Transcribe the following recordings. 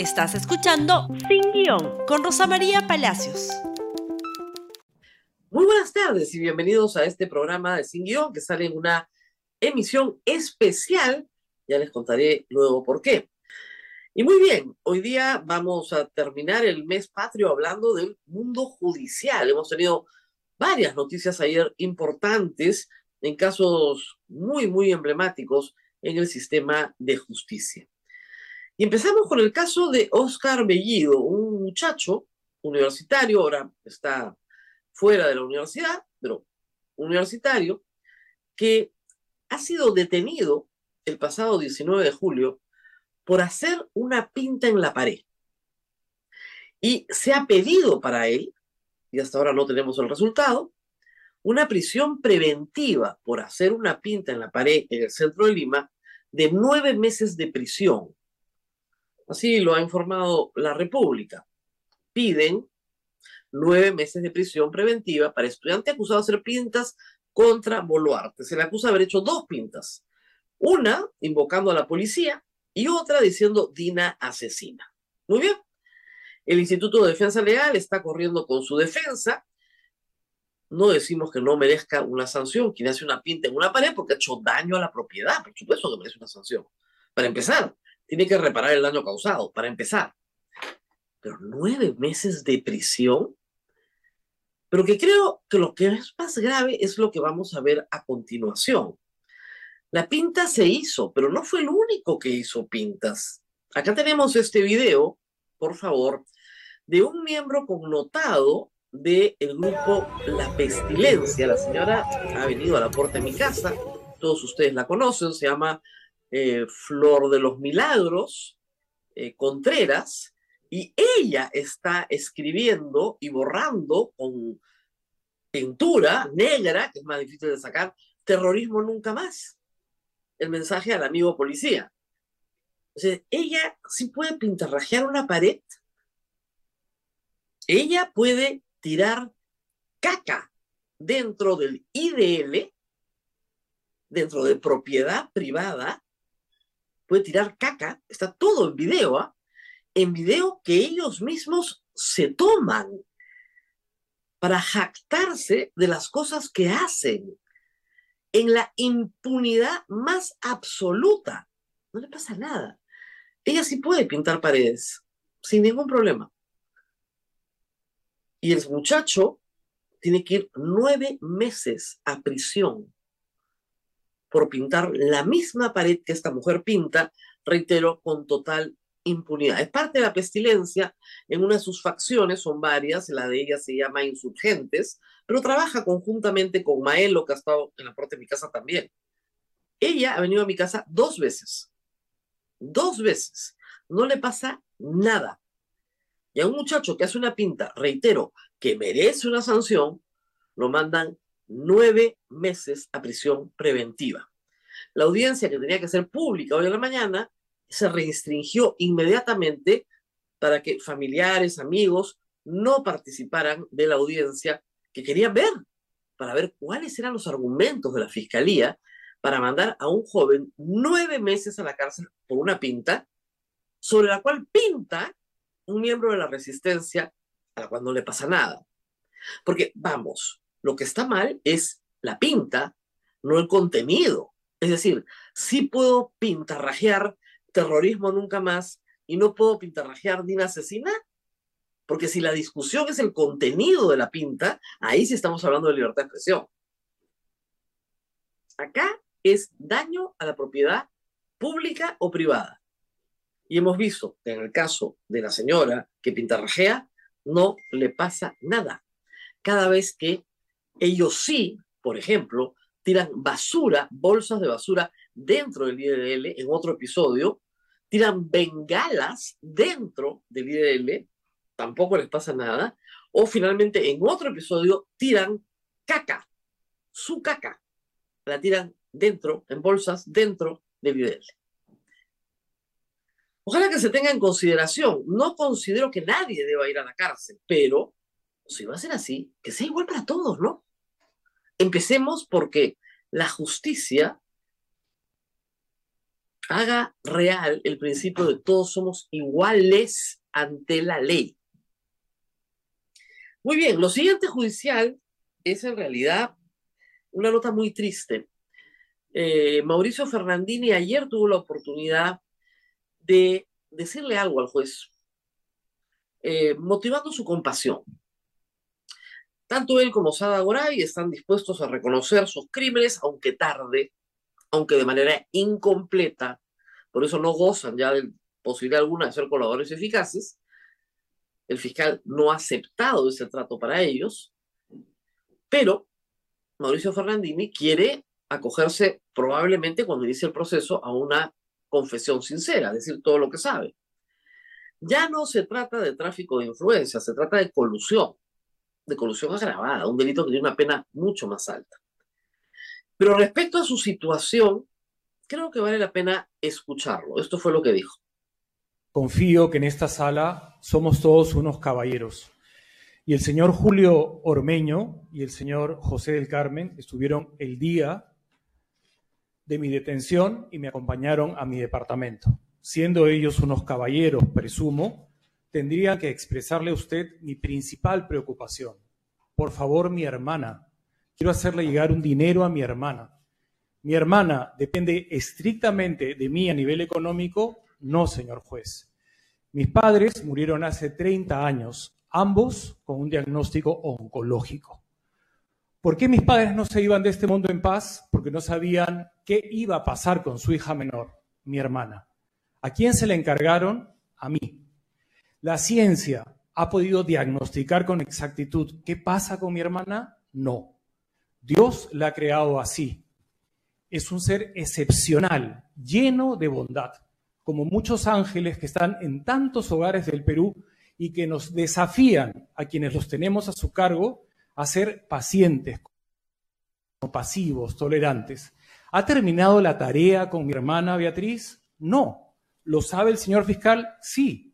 Estás escuchando Sin Guión con Rosa María Palacios. Muy buenas tardes y bienvenidos a este programa de Sin Guión que sale en una emisión especial. Ya les contaré luego por qué. Y muy bien, hoy día vamos a terminar el mes patrio hablando del mundo judicial. Hemos tenido varias noticias ayer importantes en casos muy, muy emblemáticos en el sistema de justicia. Y empezamos con el caso de Oscar Bellido, un muchacho universitario, ahora está fuera de la universidad, pero universitario, que ha sido detenido el pasado 19 de julio por hacer una pinta en la pared. Y se ha pedido para él, y hasta ahora no tenemos el resultado, una prisión preventiva por hacer una pinta en la pared en el centro de Lima de nueve meses de prisión. Así lo ha informado la República. Piden nueve meses de prisión preventiva para estudiante acusado de hacer pintas contra Boluarte. Se le acusa de haber hecho dos pintas. Una invocando a la policía y otra diciendo Dina asesina. Muy bien. El Instituto de Defensa Legal está corriendo con su defensa no decimos que no merezca una sanción quien hace una pinta en una pared porque ha hecho daño a la propiedad. Por supuesto que merece una sanción. Para empezar, tiene que reparar el daño causado, para empezar. Pero nueve meses de prisión. Pero que creo que lo que es más grave es lo que vamos a ver a continuación. La pinta se hizo, pero no fue el único que hizo pintas. Acá tenemos este video, por favor, de un miembro connotado del grupo La Pestilencia. La señora ha venido a la puerta de mi casa, todos ustedes la conocen, se llama eh, Flor de los Milagros eh, Contreras, y ella está escribiendo y borrando con pintura negra, que es más difícil de sacar, terrorismo nunca más. El mensaje al amigo policía. Entonces, ella sí puede pintarrajear una pared. Ella puede tirar caca dentro del IDL, dentro de propiedad privada, puede tirar caca, está todo en video, ¿ah? en video que ellos mismos se toman para jactarse de las cosas que hacen en la impunidad más absoluta. No le pasa nada. Ella sí puede pintar paredes sin ningún problema. Y el muchacho tiene que ir nueve meses a prisión por pintar la misma pared que esta mujer pinta, reitero, con total impunidad. Es parte de la pestilencia, en una de sus facciones, son varias, la de ella se llama Insurgentes, pero trabaja conjuntamente con Maelo, que ha estado en la puerta de mi casa también. Ella ha venido a mi casa dos veces, dos veces. No le pasa nada. Y a un muchacho que hace una pinta, reitero, que merece una sanción, lo mandan nueve meses a prisión preventiva. La audiencia que tenía que ser pública hoy en la mañana se restringió inmediatamente para que familiares, amigos no participaran de la audiencia que querían ver, para ver cuáles eran los argumentos de la fiscalía para mandar a un joven nueve meses a la cárcel por una pinta sobre la cual pinta un miembro de la resistencia a la cual no le pasa nada. Porque, vamos, lo que está mal es la pinta, no el contenido. Es decir, sí puedo pintarrajear terrorismo nunca más y no puedo pintarrajear Dina asesina, porque si la discusión es el contenido de la pinta, ahí sí estamos hablando de libertad de expresión. Acá es daño a la propiedad pública o privada. Y hemos visto que en el caso de la señora que pintarrajea, no le pasa nada. Cada vez que ellos sí, por ejemplo, tiran basura, bolsas de basura dentro del IDL, en otro episodio, tiran bengalas dentro del IDL, tampoco les pasa nada, o finalmente en otro episodio tiran caca, su caca, la tiran dentro, en bolsas dentro del IDL. Ojalá que se tenga en consideración. No considero que nadie deba ir a la cárcel, pero si va a ser así, que sea igual para todos, ¿no? Empecemos porque la justicia haga real el principio de todos somos iguales ante la ley. Muy bien, lo siguiente judicial es en realidad una nota muy triste. Eh, Mauricio Fernandini ayer tuvo la oportunidad de decirle algo al juez, eh, motivando su compasión. Tanto él como Sada Goray están dispuestos a reconocer sus crímenes, aunque tarde, aunque de manera incompleta, por eso no gozan ya de posibilidad alguna de ser colaboradores eficaces. El fiscal no ha aceptado ese trato para ellos, pero Mauricio Fernandini quiere acogerse probablemente cuando inicie el proceso a una confesión sincera, decir todo lo que sabe. Ya no se trata de tráfico de influencia, se trata de colusión, de colusión agravada, un delito que tiene una pena mucho más alta. Pero respecto a su situación, creo que vale la pena escucharlo. Esto fue lo que dijo. Confío que en esta sala somos todos unos caballeros. Y el señor Julio Ormeño y el señor José del Carmen estuvieron el día de mi detención y me acompañaron a mi departamento. Siendo ellos unos caballeros, presumo, tendría que expresarle a usted mi principal preocupación. Por favor, mi hermana. Quiero hacerle llegar un dinero a mi hermana. Mi hermana depende estrictamente de mí a nivel económico. No, señor juez. Mis padres murieron hace 30 años, ambos con un diagnóstico oncológico. ¿Por qué mis padres no se iban de este mundo en paz? Porque no sabían qué iba a pasar con su hija menor, mi hermana. ¿A quién se le encargaron? A mí. ¿La ciencia ha podido diagnosticar con exactitud qué pasa con mi hermana? No. Dios la ha creado así. Es un ser excepcional, lleno de bondad, como muchos ángeles que están en tantos hogares del Perú y que nos desafían a quienes los tenemos a su cargo a ser pacientes, pasivos, tolerantes. ¿Ha terminado la tarea con mi hermana Beatriz? No. ¿Lo sabe el señor fiscal? Sí.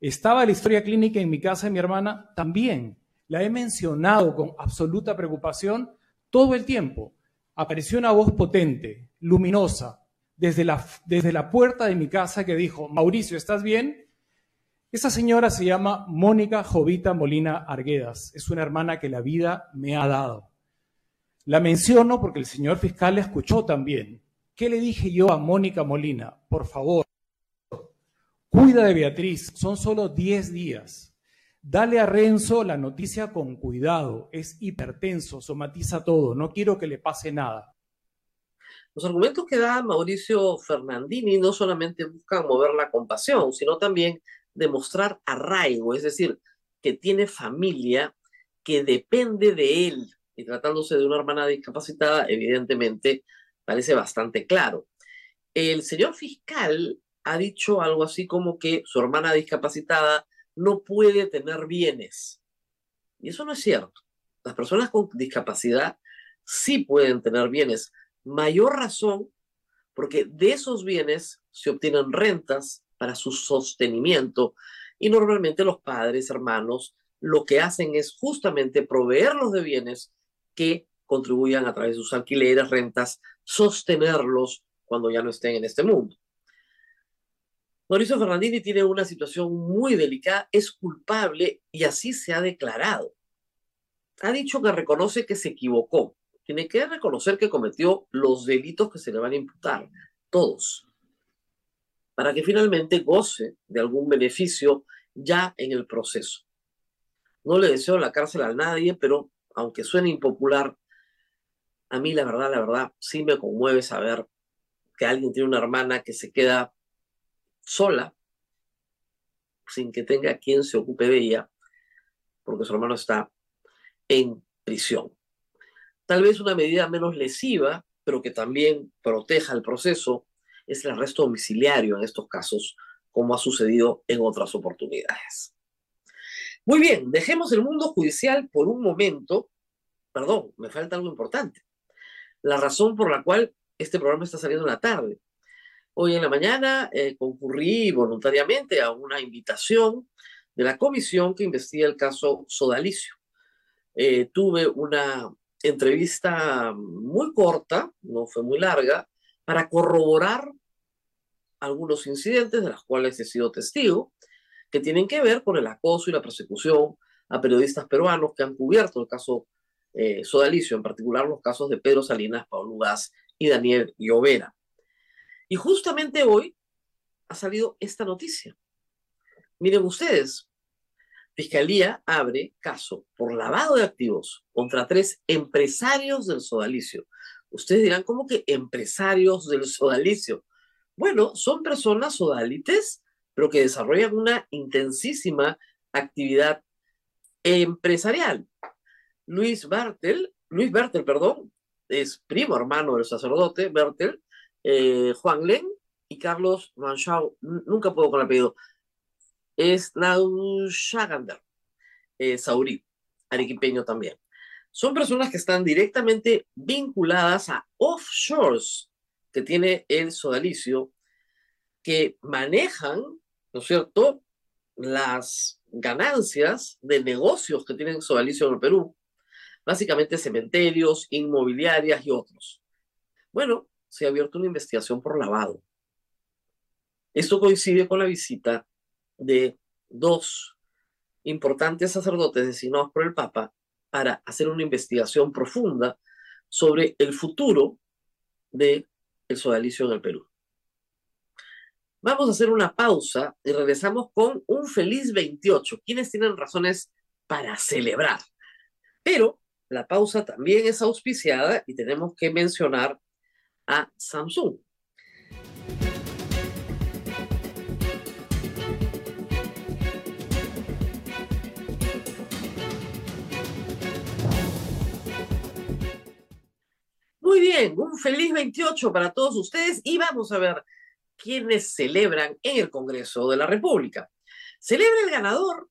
¿Estaba la historia clínica en mi casa de mi hermana? También. La he mencionado con absoluta preocupación todo el tiempo. Apareció una voz potente, luminosa, desde la, desde la puerta de mi casa que dijo, Mauricio, ¿estás bien? Esa señora se llama Mónica Jovita Molina Arguedas. Es una hermana que la vida me ha dado. La menciono porque el señor fiscal la escuchó también. ¿Qué le dije yo a Mónica Molina? Por favor, de Beatriz, son solo 10 días. Dale a Renzo la noticia con cuidado, es hipertenso, somatiza todo, no quiero que le pase nada. Los argumentos que da Mauricio Fernandini no solamente buscan mover la compasión, sino también demostrar arraigo, es decir, que tiene familia que depende de él. Y tratándose de una hermana discapacitada, evidentemente parece bastante claro. El señor fiscal ha dicho algo así como que su hermana discapacitada no puede tener bienes. Y eso no es cierto. Las personas con discapacidad sí pueden tener bienes. Mayor razón porque de esos bienes se obtienen rentas, para su sostenimiento. Y normalmente los padres, hermanos, lo que hacen es justamente proveerlos de bienes que contribuyan a través de sus alquileres, rentas, sostenerlos cuando ya no estén en este mundo. Mauricio Fernandini tiene una situación muy delicada, es culpable y así se ha declarado. Ha dicho que reconoce que se equivocó. Tiene que reconocer que cometió los delitos que se le van a imputar, todos para que finalmente goce de algún beneficio ya en el proceso. No le deseo la cárcel a nadie, pero aunque suene impopular, a mí la verdad, la verdad, sí me conmueve saber que alguien tiene una hermana que se queda sola, sin que tenga quien se ocupe de ella, porque su hermano está en prisión. Tal vez una medida menos lesiva, pero que también proteja el proceso, es el arresto domiciliario en estos casos, como ha sucedido en otras oportunidades. Muy bien, dejemos el mundo judicial por un momento. Perdón, me falta algo importante. La razón por la cual este programa está saliendo en la tarde. Hoy en la mañana eh, concurrí voluntariamente a una invitación de la comisión que investiga el caso Sodalicio. Eh, tuve una entrevista muy corta, no fue muy larga, para corroborar algunos incidentes de los cuales he sido testigo, que tienen que ver con el acoso y la persecución a periodistas peruanos que han cubierto el caso eh, Sodalicio, en particular los casos de Pedro Salinas, Pablo Gas y Daniel Llovera. Y justamente hoy ha salido esta noticia. Miren ustedes, Fiscalía abre caso por lavado de activos contra tres empresarios del sodalicio. Ustedes dirán, ¿cómo que empresarios del sodalicio? Bueno, son personas sodalites, pero que desarrollan una intensísima actividad empresarial. Luis Bertel, Luis Bertel, perdón, es primo hermano del sacerdote Bertel, eh, Juan Len y Carlos Manchau, nunca puedo con el apellido, es Naushagander, eh, Saurí, arequipeño también. Son personas que están directamente vinculadas a offshores que tiene el sodalicio, que manejan, ¿no es cierto?, las ganancias de negocios que tienen sodalicio en el Perú, básicamente cementerios, inmobiliarias y otros. Bueno, se ha abierto una investigación por lavado. Esto coincide con la visita de dos importantes sacerdotes designados por el Papa para hacer una investigación profunda sobre el futuro del el sodalicio en el Perú. Vamos a hacer una pausa y regresamos con un feliz 28. Quienes tienen razones para celebrar? Pero la pausa también es auspiciada y tenemos que mencionar a Samsung. Muy bien, un feliz 28 para todos ustedes y vamos a ver quiénes celebran en el Congreso de la República. Celebra el ganador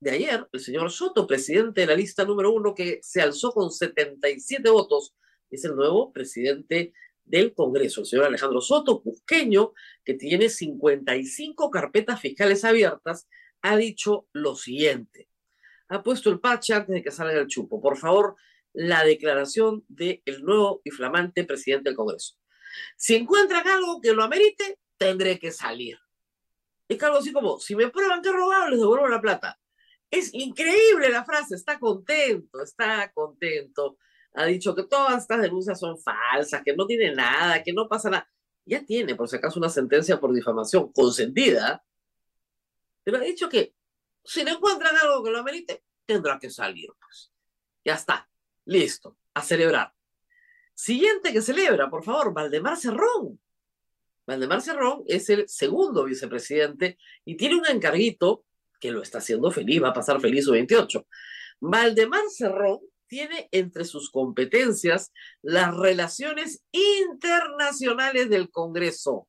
de ayer, el señor Soto, presidente de la lista número uno, que se alzó con 77 votos, es el nuevo presidente del Congreso, el señor Alejandro Soto, cusqueño, que tiene 55 carpetas fiscales abiertas, ha dicho lo siguiente. Ha puesto el parche antes de que salga el chupo. Por favor, la declaración del nuevo y flamante presidente del Congreso. Si encuentran algo que lo amerite, tendré que salir. Es algo así como, si me prueban que he robado, les devuelvo la plata. Es increíble la frase, está contento, está contento. Ha dicho que todas estas denuncias son falsas, que no tiene nada, que no pasa nada. Ya tiene, por si acaso, una sentencia por difamación consentida, pero ha dicho que si no encuentran algo que lo amerite, tendrá que salir. Pues. Ya está. Listo, a celebrar. Siguiente que celebra, por favor, Valdemar Cerrón. Valdemar Cerrón es el segundo vicepresidente y tiene un encarguito que lo está haciendo feliz, va a pasar feliz su 28. Valdemar Cerrón tiene entre sus competencias las relaciones internacionales del Congreso.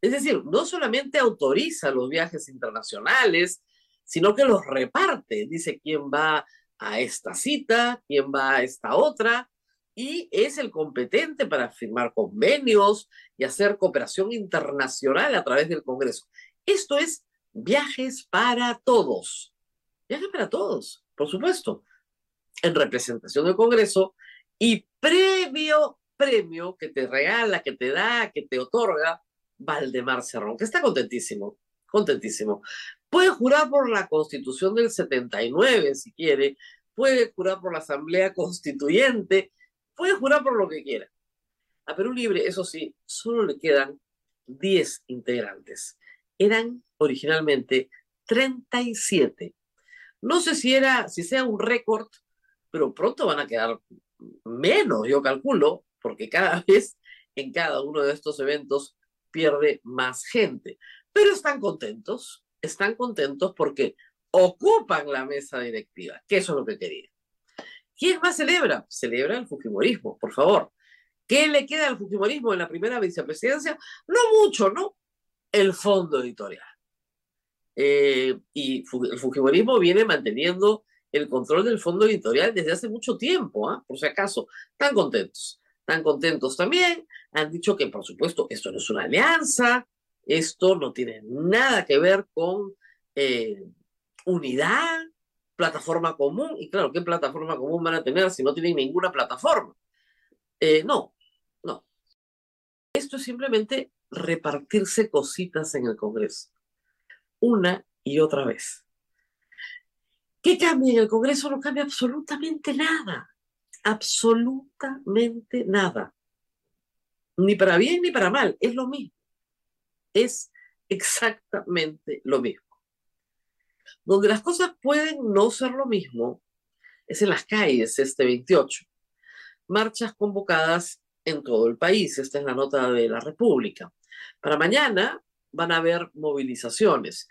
Es decir, no solamente autoriza los viajes internacionales, sino que los reparte. Dice quién va a esta cita, quién va a esta otra, y es el competente para firmar convenios y hacer cooperación internacional a través del Congreso. Esto es viajes para todos. Viajes para todos, por supuesto, en representación del Congreso y previo premio que te regala, que te da, que te otorga Valdemar Cerrón, que está contentísimo, contentísimo. Puede jurar por la constitución del 79 si quiere, puede jurar por la asamblea constituyente, puede jurar por lo que quiera. A Perú Libre, eso sí, solo le quedan 10 integrantes. Eran originalmente 37. No sé si era, si sea un récord, pero pronto van a quedar menos, yo calculo, porque cada vez en cada uno de estos eventos pierde más gente. Pero están contentos, están contentos porque ocupan la mesa directiva, que eso es lo que querían. ¿Quién más celebra? Celebra el Fujimorismo, por favor. ¿Qué le queda al Fujimorismo en la primera vicepresidencia? No mucho, ¿no? El fondo editorial. Eh, y el Fujimorismo viene manteniendo el control del fondo editorial desde hace mucho tiempo, ¿ah? por si acaso. Están contentos. Están contentos también. Han dicho que, por supuesto, esto no es una alianza, esto no tiene nada que ver con eh, unidad, plataforma común. Y claro, ¿qué plataforma común van a tener si no tienen ninguna plataforma? Eh, no, no. Esto es simplemente repartirse cositas en el Congreso, una y otra vez. ¿Qué cambia en el Congreso? No cambia absolutamente nada, absolutamente nada. Ni para bien ni para mal, es lo mismo. Es exactamente lo mismo. Donde las cosas pueden no ser lo mismo es en las calles este 28. Marchas convocadas en todo el país. Esta es la nota de la República. Para mañana van a haber movilizaciones.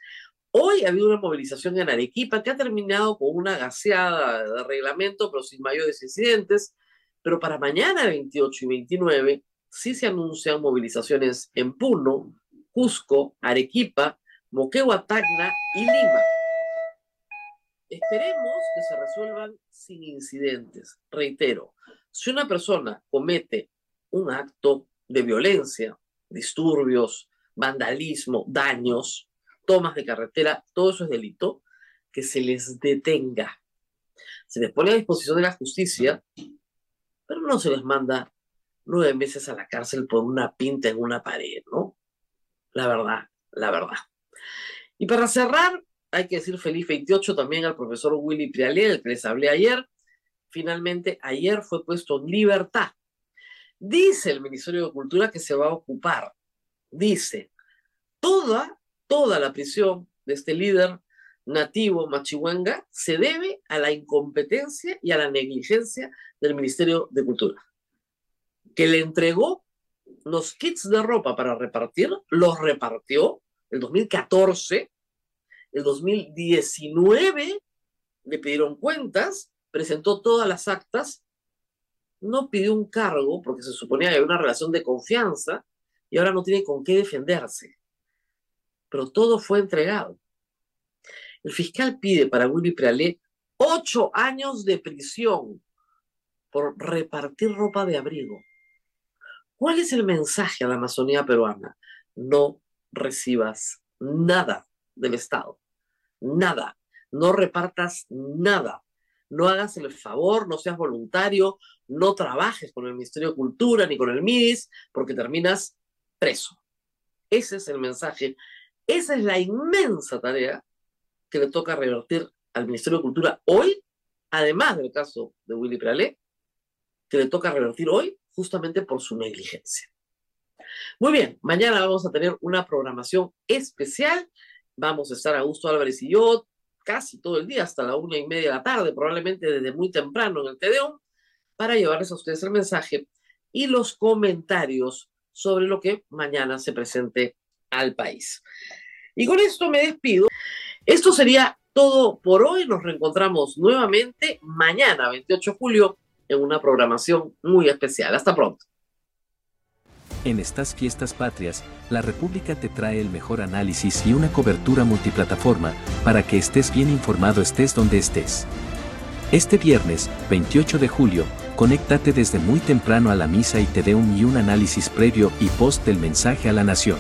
Hoy ha habido una movilización en Arequipa que ha terminado con una gaseada de reglamento, pero sin mayores incidentes. Pero para mañana, 28 y 29, sí se anuncian movilizaciones en Puno, Cusco, Arequipa, Moquegua, Tacna y Lima. Esperemos que se resuelvan sin incidentes. Reitero, si una persona comete un acto de violencia, disturbios, vandalismo, daños, tomas de carretera, todo eso es delito, que se les detenga. Se les pone a disposición de la justicia, pero no se les manda nueve meses a la cárcel por una pinta en una pared, ¿no? La verdad, la verdad. Y para cerrar, hay que decir feliz 28 también al profesor Willy Prialé, el que les hablé ayer. Finalmente, ayer fue puesto en libertad Dice el Ministerio de Cultura que se va a ocupar. Dice, toda, toda la prisión de este líder nativo machihuanga se debe a la incompetencia y a la negligencia del Ministerio de Cultura, que le entregó los kits de ropa para repartir, los repartió el 2014, el 2019 le pidieron cuentas, presentó todas las actas no pidió un cargo porque se suponía que había una relación de confianza y ahora no tiene con qué defenderse. Pero todo fue entregado. El fiscal pide para Willy Prealé ocho años de prisión por repartir ropa de abrigo. ¿Cuál es el mensaje a la Amazonía peruana? No recibas nada del Estado. Nada. No repartas nada no hagas el favor, no seas voluntario, no trabajes con el Ministerio de Cultura ni con el MIDIS, porque terminas preso. Ese es el mensaje. Esa es la inmensa tarea que le toca revertir al Ministerio de Cultura hoy, además del caso de Willy Pralé, que le toca revertir hoy justamente por su negligencia. Muy bien, mañana vamos a tener una programación especial. Vamos a estar Augusto Álvarez y yo casi todo el día, hasta la una y media de la tarde, probablemente desde muy temprano en el TDO, para llevarles a ustedes el mensaje y los comentarios sobre lo que mañana se presente al país. Y con esto me despido. Esto sería todo por hoy. Nos reencontramos nuevamente mañana, 28 de julio, en una programación muy especial. Hasta pronto. En estas fiestas patrias, la República te trae el mejor análisis y una cobertura multiplataforma para que estés bien informado estés donde estés. Este viernes, 28 de julio, conéctate desde muy temprano a la misa y te dé un y un análisis previo y post del mensaje a la nación.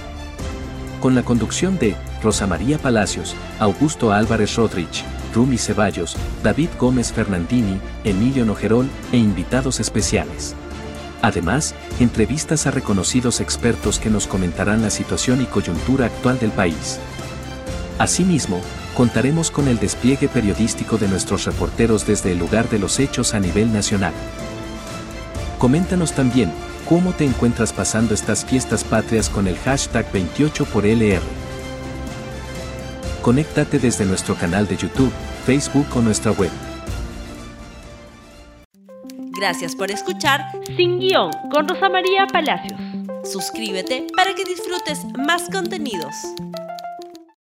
Con la conducción de Rosa María Palacios, Augusto Álvarez Rodríguez, Rumi Ceballos, David Gómez Fernandini, Emilio Nojerol e invitados especiales. Además, entrevistas a reconocidos expertos que nos comentarán la situación y coyuntura actual del país. Asimismo, contaremos con el despliegue periodístico de nuestros reporteros desde el lugar de los hechos a nivel nacional. Coméntanos también cómo te encuentras pasando estas fiestas patrias con el hashtag 28 por LR. Conéctate desde nuestro canal de YouTube, Facebook o nuestra web. Gracias por escuchar Sin Guión con Rosa María Palacios. Suscríbete para que disfrutes más contenidos.